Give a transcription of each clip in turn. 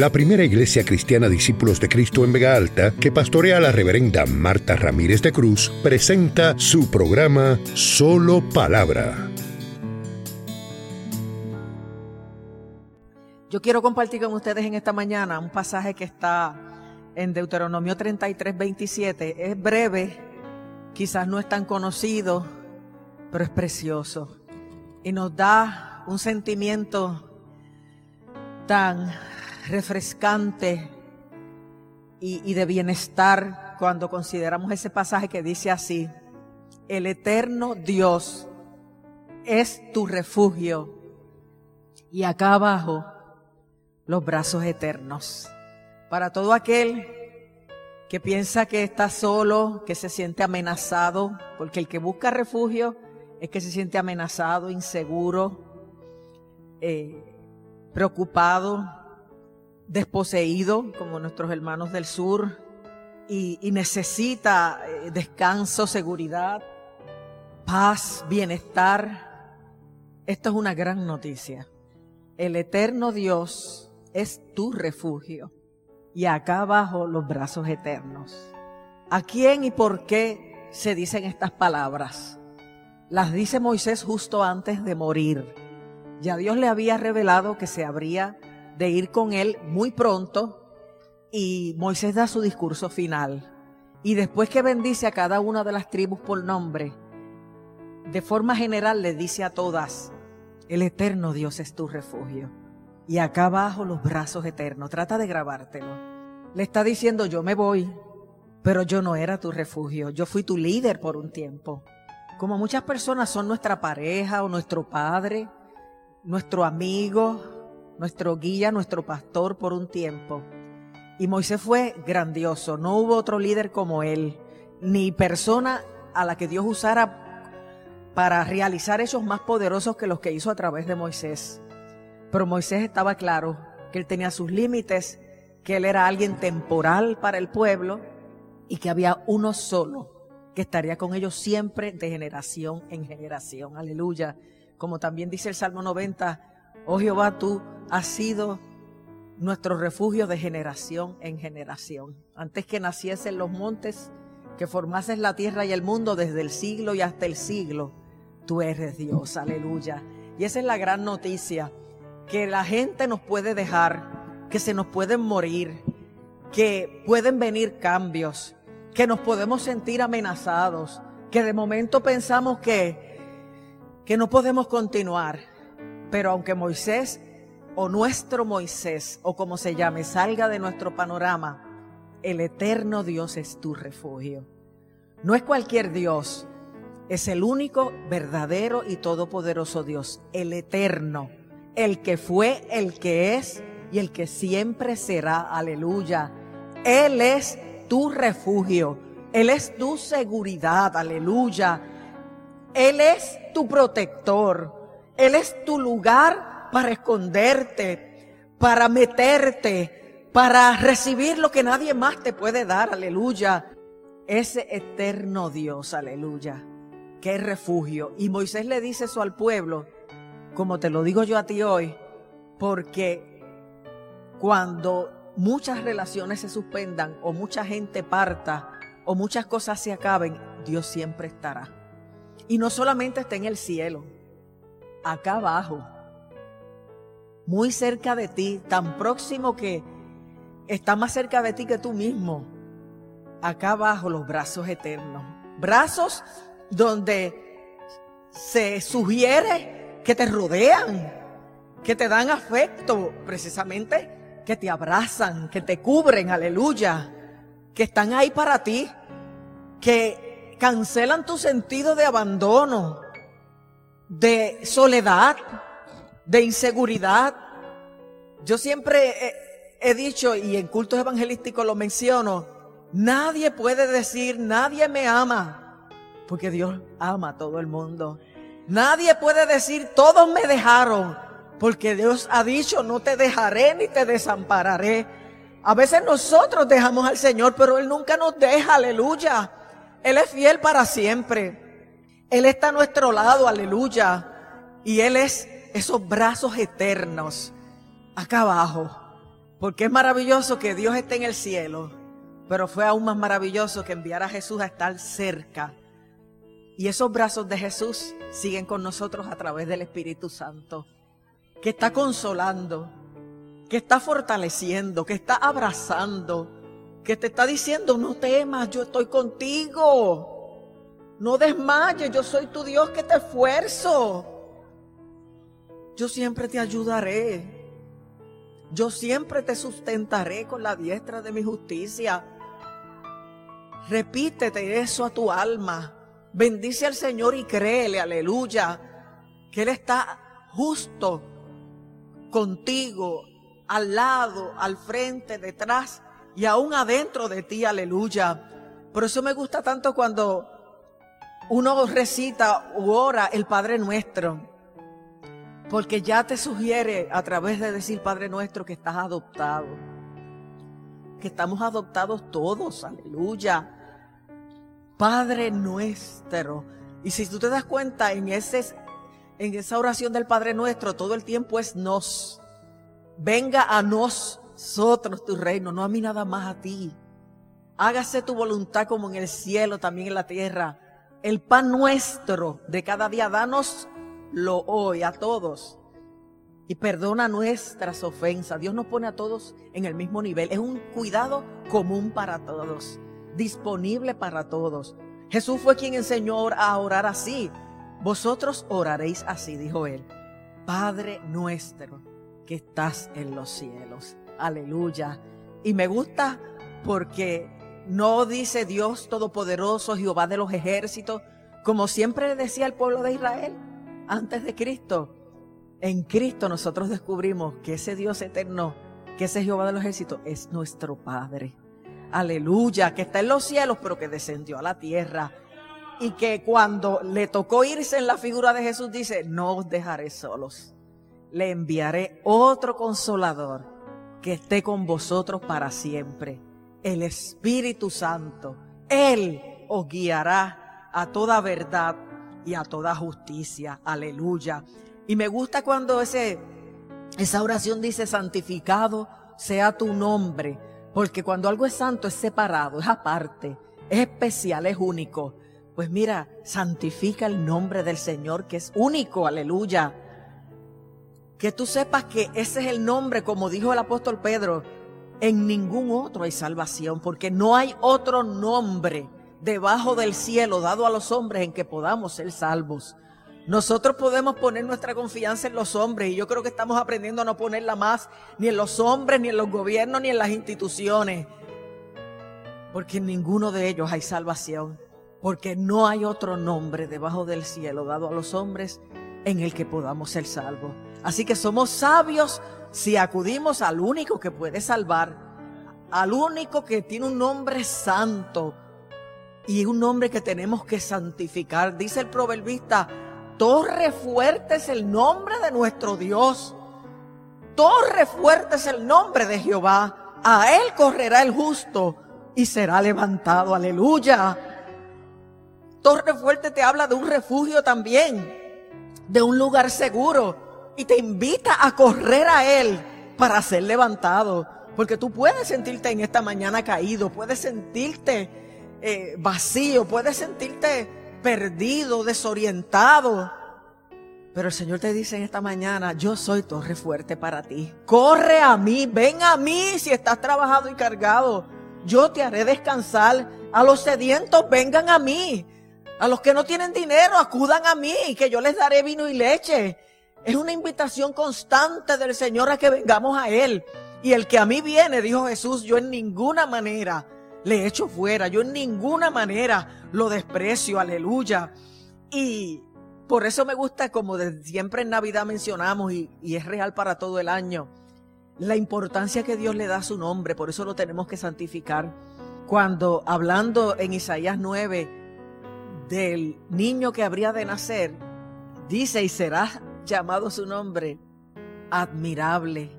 la primera iglesia cristiana Discípulos de Cristo en Vega Alta, que pastorea la reverenda Marta Ramírez de Cruz, presenta su programa Solo Palabra. Yo quiero compartir con ustedes en esta mañana un pasaje que está en Deuteronomio 33, 27. Es breve, quizás no es tan conocido, pero es precioso. Y nos da un sentimiento tan refrescante y, de bienestar cuando consideramos ese pasaje que dice así, el eterno Dios es tu refugio y acá abajo los brazos eternos. Para todo aquel que piensa que está solo, que se siente amenazado, porque el que busca refugio es que se siente amenazado, inseguro, eh, preocupado, desposeído, como nuestros hermanos del sur, y, necesita eh, descanso, seguridad, paz, bienestar. Esto es una gran noticia. El eterno Dios es tu refugio. Y acá abajo los brazos eternos. ¿A quién y por qué se dicen estas palabras? Las dice Moisés justo antes de morir. Ya Dios le había revelado que se habría de ir con él muy pronto y Moisés da su discurso final. Y después que bendice a cada una de las tribus por nombre, de forma general le dice a todas, el eterno Dios es tu refugio y acá abajo los brazos eternos. Trata de grabártelo. Le está diciendo, yo me voy, pero yo no era tu refugio, yo fui tu líder por un tiempo. Como muchas personas son nuestra pareja o nuestro padre, nuestro amigo, nuestro guía, nuestro pastor por un tiempo. Y Moisés fue grandioso, no hubo otro líder como él, ni persona a la que Dios usara para realizar hechos más poderosos que los que hizo a través de Moisés. Pero Moisés estaba claro que él tenía sus límites, que él era alguien temporal para el pueblo y que había uno solo que estaría con ellos siempre de generación en generación. Aleluya. Como también dice el Salmo 90, oh Jehová, tú has sido nuestro refugio de generación en generación. Antes que naciesen los montes, que formases la tierra y el mundo desde el siglo y hasta el siglo, tú eres Dios. Aleluya. Y esa es la gran noticia que la gente nos puede dejar, que se nos pueden morir, que pueden venir cambios, que nos podemos sentir amenazados, que de momento pensamos que, que no podemos continuar. Pero aunque Moisés o nuestro Moisés o como se llame salga de nuestro panorama, el eterno Dios es tu refugio. No es cualquier Dios, es el único verdadero y todopoderoso Dios, el eterno el que fue, el que es y el que siempre será. Aleluya. Él es tu refugio. Él es tu seguridad. Aleluya. Él es tu protector. Él es tu lugar para esconderte, para meterte, para recibir lo que nadie más te puede dar. Aleluya. Ese eterno Dios. Aleluya. Qué refugio. Y Moisés le dice eso al pueblo como te lo digo yo a ti hoy, porque cuando muchas relaciones se suspendan o mucha gente parta o muchas cosas se acaben, Dios siempre estará. Y no solamente está en el cielo, acá abajo, muy cerca de ti, tan próximo que está más cerca de ti que tú mismo. Acá abajo los brazos eternos. Brazos donde se sugiere que te rodean, que te dan afecto, precisamente, que te abrazan, que te cubren, aleluya, que están ahí para ti, que cancelan tu sentido de abandono, de soledad, de inseguridad. Yo siempre he, dicho, y en cultos evangelísticos lo menciono, nadie puede decir, nadie me ama, porque Dios ama a todo el mundo. Nadie puede decir, todos me dejaron, porque Dios ha dicho, no te dejaré ni te desampararé. A veces nosotros dejamos al Señor, pero Él nunca nos deja, aleluya. Él es fiel para siempre. Él está a nuestro lado, aleluya. Y Él es esos brazos eternos acá abajo. Porque es maravilloso que Dios esté en el cielo, pero fue aún más maravilloso que enviara a Jesús a estar cerca. Y esos brazos de Jesús siguen con nosotros a través del Espíritu Santo, que está consolando, que está fortaleciendo, que está abrazando, que te está diciendo, no temas, yo estoy contigo. No desmayes, yo soy tu Dios que te esfuerzo. Yo siempre te ayudaré. Yo siempre te sustentaré con la diestra de mi justicia. Repítete eso a tu alma. Bendice al Señor y créele, aleluya, que Él está justo contigo, al lado, al frente, detrás y aún adentro de ti, aleluya. Por eso me gusta tanto cuando uno recita u ora el Padre Nuestro. Porque ya te sugiere a través de decir Padre Nuestro que estás adoptado. Que estamos adoptados todos, aleluya. Padre Nuestro. Y si tú te das cuenta en, ese, en esa oración del Padre Nuestro, todo el tiempo es nos. Venga a nosotros tu reino, no a mí nada más a ti. Hágase tu voluntad como en el cielo, también en la tierra. El pan nuestro de cada día, danos lo hoy a todos y perdona nuestras ofensas. Dios nos pone a todos en el mismo nivel. Es un cuidado común para todos, disponible para todos. Jesús fue quien enseñó a orar así. Vosotros oraréis así, dijo él. Padre nuestro que estás en los cielos. Aleluya. Y me gusta porque no dice Dios Todopoderoso, Jehová de los ejércitos, como siempre decía el pueblo de Israel antes de Cristo. En Cristo nosotros descubrimos que ese Dios eterno, que ese Jehová de los ejércitos, es nuestro Padre. Aleluya, que está en los cielos, pero que descendió a la tierra. Y que cuando le tocó irse en la figura de Jesús, dice, no os dejaré solos. Le enviaré otro consolador que esté con vosotros para siempre. El Espíritu Santo. Él os guiará a toda verdad y a toda justicia. Aleluya. Y me gusta cuando ese, esa oración dice, santificado sea tu nombre, porque cuando algo es santo es separado, es aparte, es especial, es único. Pues mira, santifica el nombre del Señor que es único, aleluya. Que tú sepas que ese es el nombre, como dijo el apóstol Pedro, en ningún otro hay salvación, porque no hay otro nombre debajo del cielo dado a los hombres en que podamos ser salvos. Nosotros podemos poner nuestra confianza en los hombres y yo creo que estamos aprendiendo a no ponerla más ni en los hombres, ni en los gobiernos, ni en las instituciones. Porque en ninguno de ellos hay salvación. Porque no hay otro nombre debajo del cielo dado a los hombres en el que podamos ser salvos. Así que somos sabios si acudimos al único que puede salvar, al único que tiene un nombre santo, y un nombre que tenemos que santificar. Dice el proverbista, torre fuerte es el nombre de nuestro Dios. Torre fuerte es el nombre de Jehová. A él correrá el justo y será levantado. Aleluya. Torre fuerte te habla de un refugio también, de un lugar seguro y te invita a correr a él para ser levantado. Porque tú puedes sentirte en esta mañana caído, puedes sentirte eh, vacío, puedes sentirte perdido, desorientado. Pero el Señor te dice en esta mañana, yo soy torre fuerte para ti. Corre a mí, ven a mí si estás trabajado y cargado. Yo te haré descansar. A los sedientos vengan a mí. A los que no tienen dinero acudan a mí, que yo les daré vino y leche. Es una invitación constante del Señor a que vengamos a Él. Y el que a mí viene, dijo Jesús, yo en ninguna manera le echo fuera. Yo en ninguna manera lo desprecio, aleluya. Y por eso me gusta, como siempre en Navidad mencionamos, y, y es real para todo el año, la importancia que Dios le da a su nombre. Por eso lo tenemos que santificar. Cuando hablando en Isaías 9 del niño que habría de nacer, dice, y será llamado su nombre, admirable,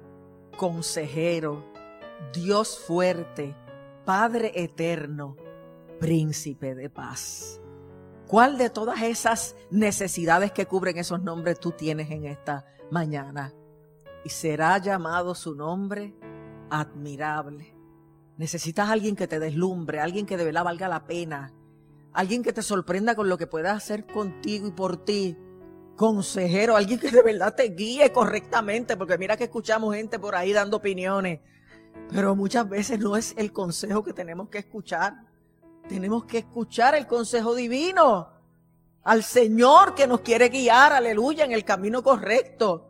consejero, Dios fuerte Padre eterno, príncipe de paz. ¿Cuál de todas esas necesidades que cubren esos nombres tú tienes en esta mañana? Y será llamado su nombre admirable. Necesitas alguien que te deslumbre, alguien que de verdad valga la pena, alguien que te sorprenda con lo que pueda hacer contigo y por ti. Consejero, alguien que de verdad te guíe correctamente, porque mira que escuchamos gente por ahí dando opiniones, pero muchas veces no es el consejo que tenemos que escuchar. Tenemos que escuchar el consejo divino al Señor que nos quiere guiar, aleluya, en el camino correcto.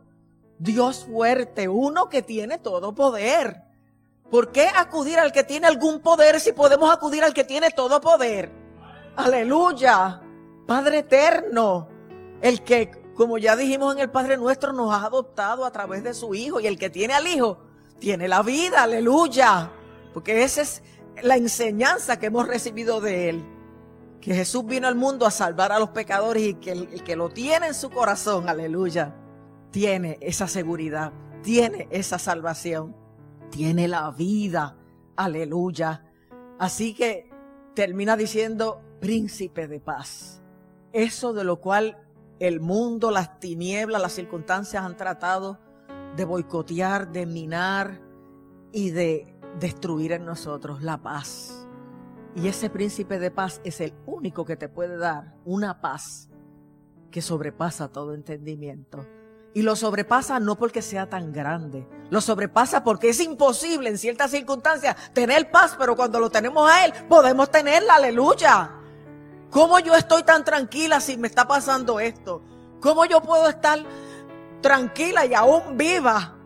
Dios fuerte, uno que tiene todo poder. ¿Por qué acudir al que tiene algún poder si podemos acudir al que tiene todo poder? Aleluya. Padre eterno, el que, como ya dijimos en el Padre nuestro, nos ha adoptado a través de su Hijo y el que tiene al Hijo, tiene la vida, aleluya. Porque esa es la enseñanza que hemos recibido de Él que Jesús vino al mundo a salvar a los pecadores y que el, que lo tiene en su corazón, aleluya, tiene esa seguridad, tiene esa salvación, tiene la vida, aleluya. Así que termina diciendo príncipe de paz. Eso de lo cual el mundo, las tinieblas, las circunstancias han tratado de boicotear, de minar y de destruir en nosotros la paz. Y ese príncipe de paz es el único que te puede dar una paz que sobrepasa todo entendimiento. Y lo sobrepasa no porque sea tan grande, lo sobrepasa porque es imposible en ciertas circunstancias tener paz, pero cuando lo tenemos a Él podemos tenerla, aleluya. ¿Cómo yo estoy tan tranquila si me está pasando esto? ¿Cómo yo puedo estar tranquila y aún viva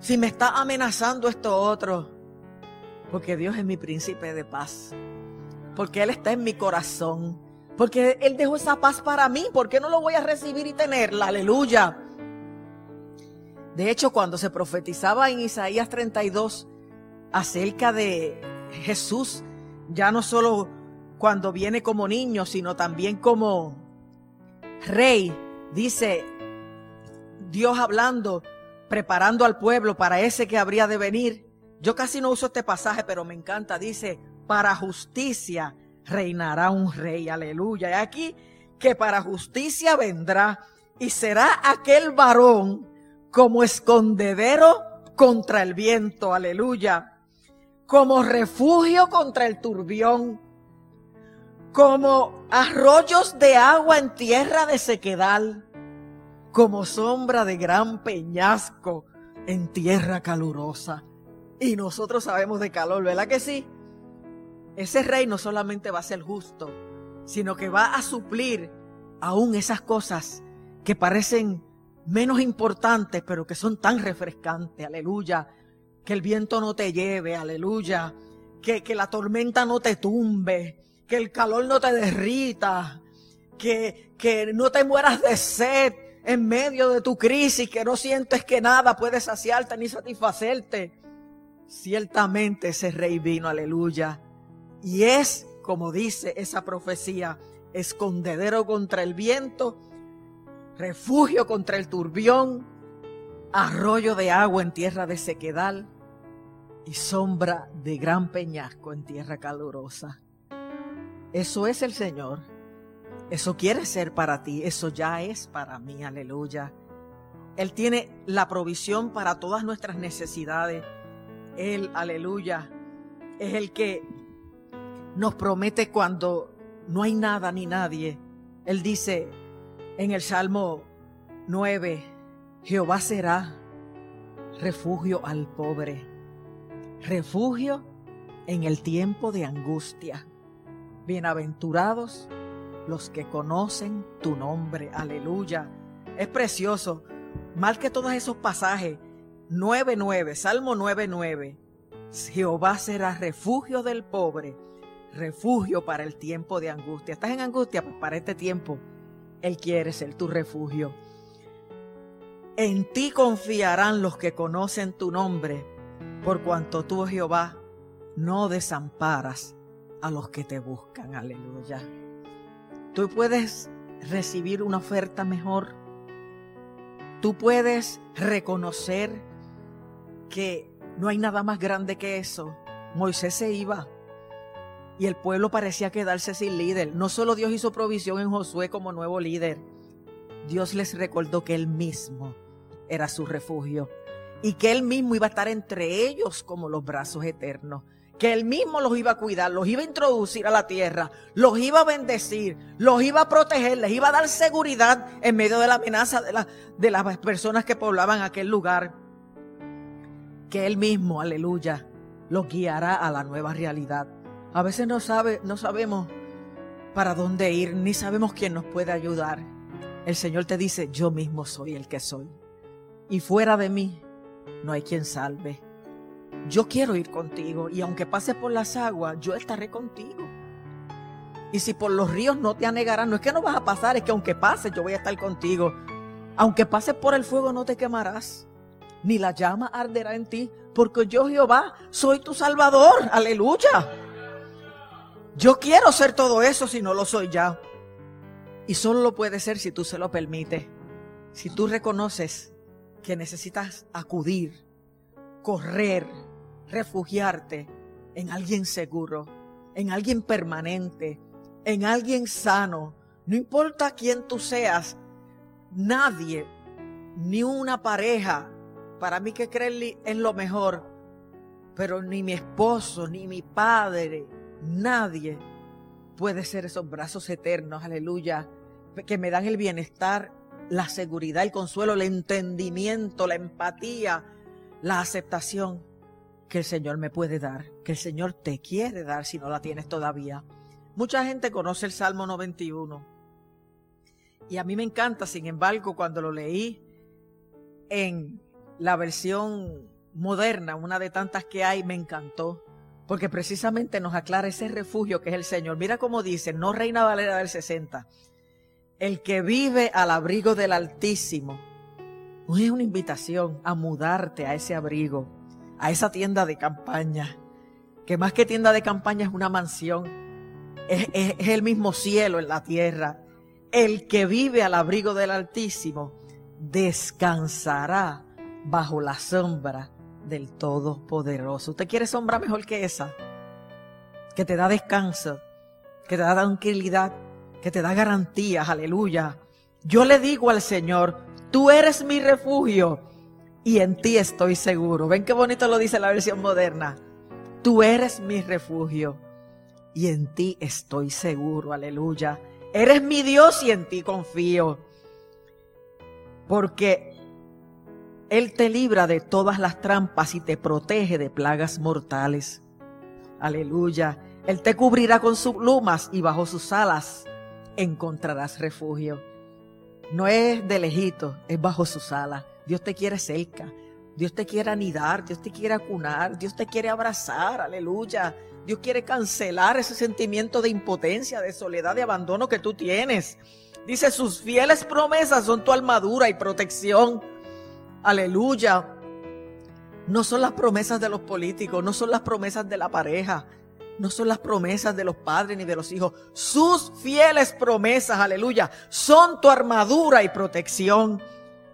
si me está amenazando esto otro? Porque Dios es mi príncipe de paz. Porque Él está en mi corazón. Porque Él dejó esa paz para mí. ¿Por qué no lo voy a recibir y tenerla? Aleluya. De hecho, cuando se profetizaba en Isaías 32 acerca de Jesús, ya no solo cuando viene como niño, sino también como rey, dice Dios hablando, preparando al pueblo para ese que habría de venir. Yo casi no uso este pasaje, pero me encanta. Dice, para justicia reinará un rey. Aleluya. Y aquí que para justicia vendrá y será aquel varón como escondedero contra el viento. Aleluya. Como refugio contra el turbión. Como arroyos de agua en tierra de sequedal. Como sombra de gran peñasco en tierra calurosa. Y nosotros sabemos de calor, ¿verdad que sí? Ese rey no solamente va a ser justo, sino que va a suplir aún esas cosas que parecen menos importantes, pero que son tan refrescantes, aleluya. Que el viento no te lleve, aleluya. Que, que la tormenta no te tumbe, que el calor no te derrita, que, que no te mueras de sed en medio de tu crisis, que no sientes que nada puede saciarte ni satisfacerte. Ciertamente ese rey vino, aleluya. Y es, como dice esa profecía, escondedero contra el viento, refugio contra el turbión, arroyo de agua en tierra de sequedal y sombra de gran peñasco en tierra calurosa. Eso es el Señor. Eso quiere ser para ti. Eso ya es para mí. Aleluya. Él tiene la provisión para todas nuestras necesidades. Él, aleluya, es el que nos promete cuando no hay nada ni nadie. Él dice en el Salmo 9, Jehová será refugio al pobre, refugio en el tiempo de angustia. Bienaventurados los que conocen tu nombre, aleluya. Es precioso, mal que todos esos pasajes 9.9, Salmo 9.9. Jehová será refugio del pobre, refugio para el tiempo de angustia. ¿Estás en angustia? Pues para este tiempo, Él quiere ser tu refugio. En ti confiarán los que conocen tu nombre, por cuanto tú, Jehová, no desamparas a los que te buscan. Aleluya. Tú puedes recibir una oferta mejor. Tú puedes reconocer que no hay nada más grande que eso. Moisés se iba y el pueblo parecía quedarse sin líder. No solo Dios hizo provisión en Josué como nuevo líder, Dios les recordó que él mismo era su refugio. y que Él mismo iba a estar entre ellos como los brazos eternos que él mismo los iba a cuidar, los iba a introducir a la tierra, los iba a bendecir, los iba a proteger, les iba a dar seguridad en medio de la amenaza de, de las personas que poblaban aquel lugar. Que él mismo, aleluya, los guiará a la nueva realidad. A veces no, sabe, no sabemos para dónde ir, ni sabemos quién nos puede ayudar. El Señor te dice, yo mismo soy el que soy. Y fuera de mí no hay quien salve yo quiero ir contigo y aunque pases por las aguas, yo estaré contigo. Y si por los ríos no te anegarán, no es que no vas a pasar, es que aunque pases, yo voy a estar contigo. Aunque pases por el fuego, no te quemarás, ni la llama arderá en ti, porque yo Jehová soy tu salvador. Aleluya. Yo quiero ser todo eso si no lo soy ya. Y solo lo puede ser si tú se lo permites. Si tú reconoces que necesitas acudir, correr, refugiarte en alguien seguro, en alguien permanente, en alguien sano. No importa quién tú seas, nadie, ni una pareja, para mí que creer es lo mejor, pero ni mi esposo, ni mi padre, nadie puede ser esos brazos eternos, aleluya, que me dan el bienestar, la seguridad, el consuelo, el entendimiento, la empatía, la aceptación que el Señor me puede dar, que el Señor te quiere dar si no la tienes todavía. Mucha gente conoce el Salmo 91 y a mí me encanta, sin embargo, cuando lo leí en la versión moderna, una de tantas que hay, me encantó, porque precisamente nos aclara ese refugio que es el Señor. Mira cómo dice, no Reina Valera del 60, el que vive al abrigo del Altísimo. Es una invitación a mudarte a ese abrigo a esa tienda de campaña, que más que tienda de campaña es una mansión, es, el mismo cielo en la tierra. El que vive al abrigo del Altísimo descansará bajo la sombra del Todopoderoso. ¿Usted quiere sombra mejor que esa? Que te da descanso, que te da tranquilidad, que te da garantías, aleluya. Yo le digo al Señor, tú eres mi refugio y en ti estoy seguro. Ven qué bonito lo dice la versión moderna. Tú eres mi refugio y en ti estoy seguro. Aleluya. Eres mi Dios y en ti confío. Porque Él te libra de todas las trampas y te protege de plagas mortales. Aleluya. Él te cubrirá con sus plumas y bajo sus alas encontrarás refugio. No es de lejito, es bajo sus alas. Dios te quiere cerca. Dios te quiere anidar, Dios te quiere acunar, Dios te quiere abrazar, aleluya. Dios quiere cancelar ese sentimiento de impotencia, de soledad, de abandono que tú tienes. Dice, sus fieles promesas son tu armadura y protección. Aleluya. No son las promesas de los políticos, no son las promesas de la pareja, no son las promesas de los padres ni de los hijos. Sus fieles promesas, aleluya, son tu armadura y protección.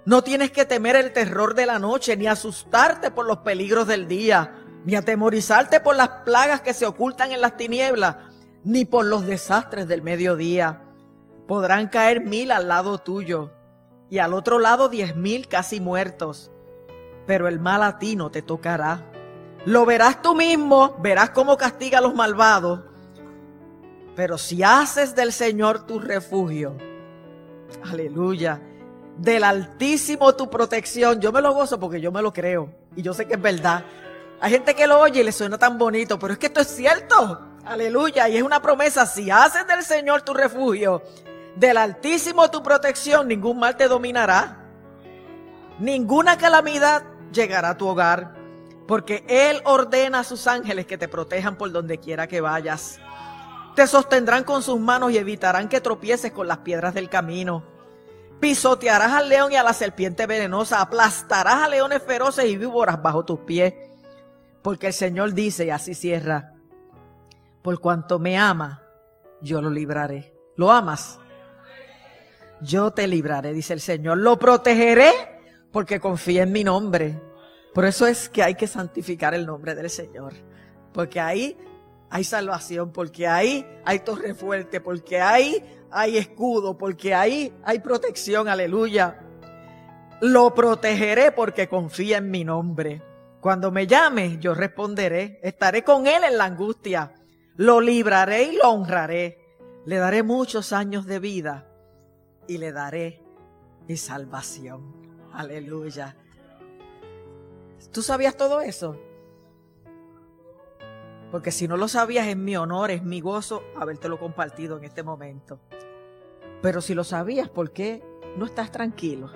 No tienes que temer el terror de la noche, ni asustarte por los peligros del día, ni atemorizarte por las plagas que se ocultan en las tinieblas, ni por los desastres del mediodía. Podrán caer mil al lado tuyo y al otro lado diez mil casi muertos, pero el mal a ti no te tocará. Lo verás tú mismo, verás cómo castiga a los malvados. Pero si haces del Señor tu refugio, aleluya, del Altísimo tu protección. Yo me lo gozo porque yo me lo creo y yo sé que es verdad. Hay gente que lo oye y le suena tan bonito, pero es que esto es cierto. Aleluya. Y es una promesa. Si haces del Señor tu refugio, del Altísimo tu protección, ningún mal te dominará. Ninguna calamidad llegará a tu hogar. Porque Él ordena a sus ángeles que te protejan por donde quiera que vayas. Te sostendrán con sus manos y evitarán que tropieces con las piedras del camino. Pisotearás al león y a la serpiente venenosa, aplastarás a leones feroces y víboras bajo tus pies. Porque el Señor dice, y así cierra, por cuanto me ama, yo lo libraré. ¿Lo amas? Yo te libraré, dice el Señor. Lo protegeré porque confía en mi nombre. Por eso es que hay que santificar el nombre del Señor. Porque ahí hay salvación, porque ahí hay torre fuerte, porque ahí hay escudo, porque ahí hay protección, aleluya. Lo protegeré porque confía en mi nombre. Cuando me llame, yo responderé. Estaré con él en la angustia. Lo libraré y lo honraré. Le daré muchos años de vida y le daré mi salvación. Aleluya. ¿Tú sabías todo eso? Porque si no lo sabías, es mi honor, es mi gozo habértelo compartido en este momento. Pero si lo sabías, ¿por qué no estás tranquilo?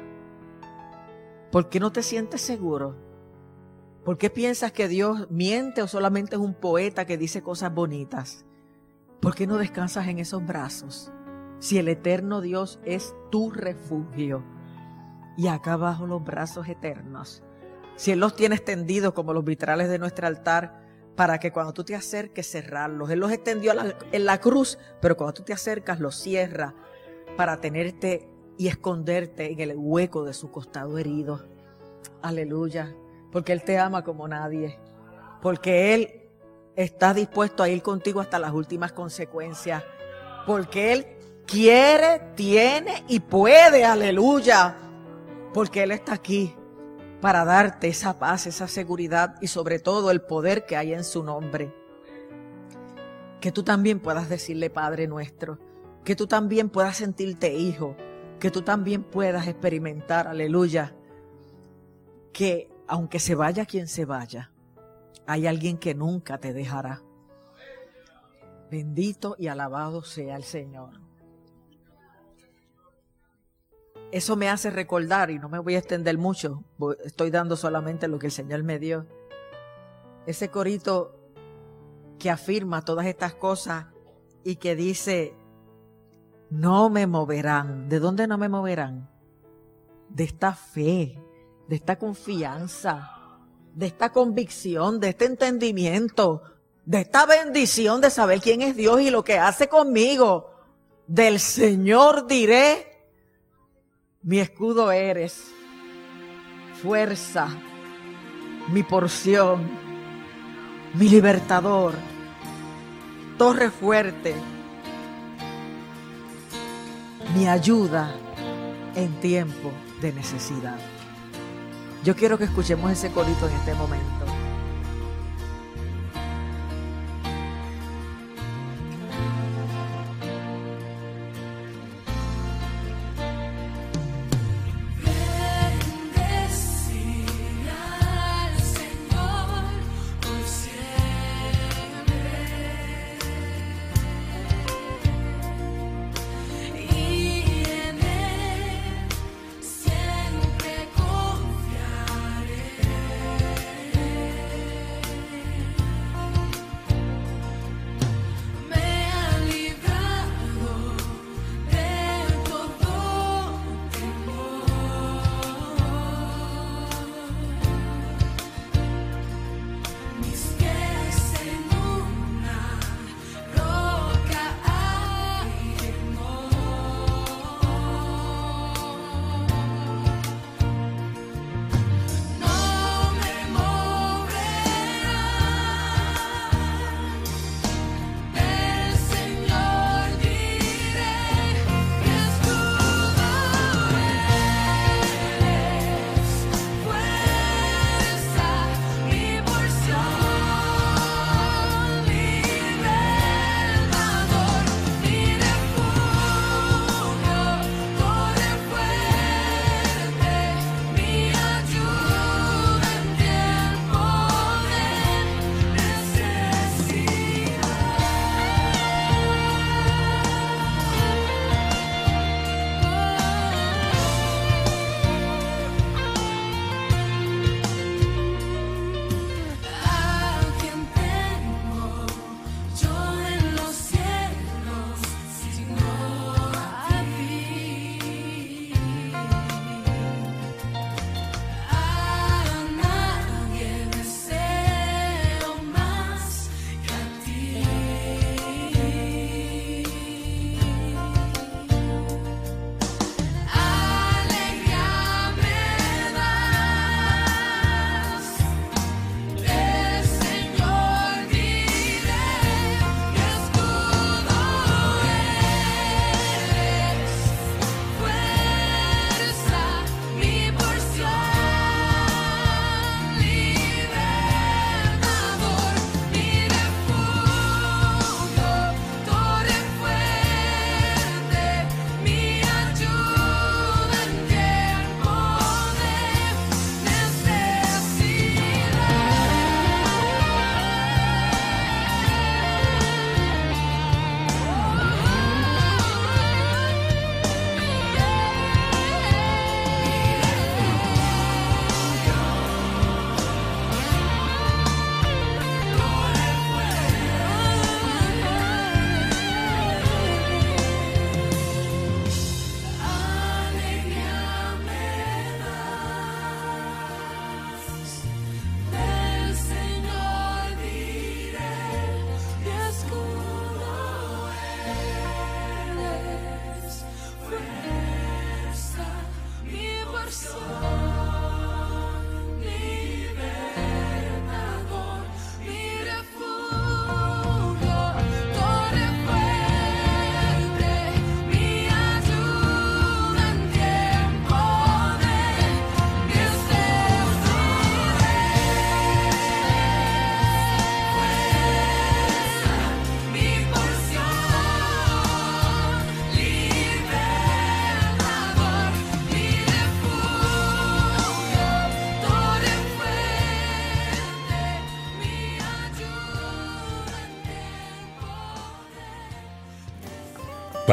¿Por qué no te sientes seguro? ¿Por qué piensas que Dios miente o solamente es un poeta que dice cosas bonitas? ¿Por qué no descansas en esos brazos? Si el eterno Dios es tu refugio y acá abajo los brazos eternos. Si Él los tiene extendidos como los vitrales de nuestro altar para que cuando tú te acerques cerrarlos. Él los extendió en la cruz, pero cuando tú te acercas los cierra para tenerte y esconderte en el hueco de su costado herido. Aleluya. Porque Él te ama como nadie. Porque Él está dispuesto a ir contigo hasta las últimas consecuencias. Porque Él quiere, tiene y puede. Aleluya. Porque Él está aquí para darte esa paz, esa seguridad y sobre todo el poder que hay en su nombre. Que tú también puedas decirle Padre nuestro. Que tú también puedas sentirte hijo que tú también puedas experimentar, aleluya, que aunque se vaya quien se vaya, hay alguien que nunca te dejará. Bendito y alabado sea el Señor. Eso me hace recordar, y no me voy a extender mucho, estoy dando solamente lo que el Señor me dio. Ese corito que afirma todas estas cosas y que dice, no me moverán. ¿De dónde no me moverán? De esta fe, de esta confianza, de esta convicción, de este entendimiento, de esta bendición de saber quién es Dios y lo que hace conmigo. Del Señor diré, mi escudo eres, fuerza, mi porción, mi libertador, torre fuerte mi ayuda en tiempo de necesidad. Yo quiero que escuchemos ese corito en este momento.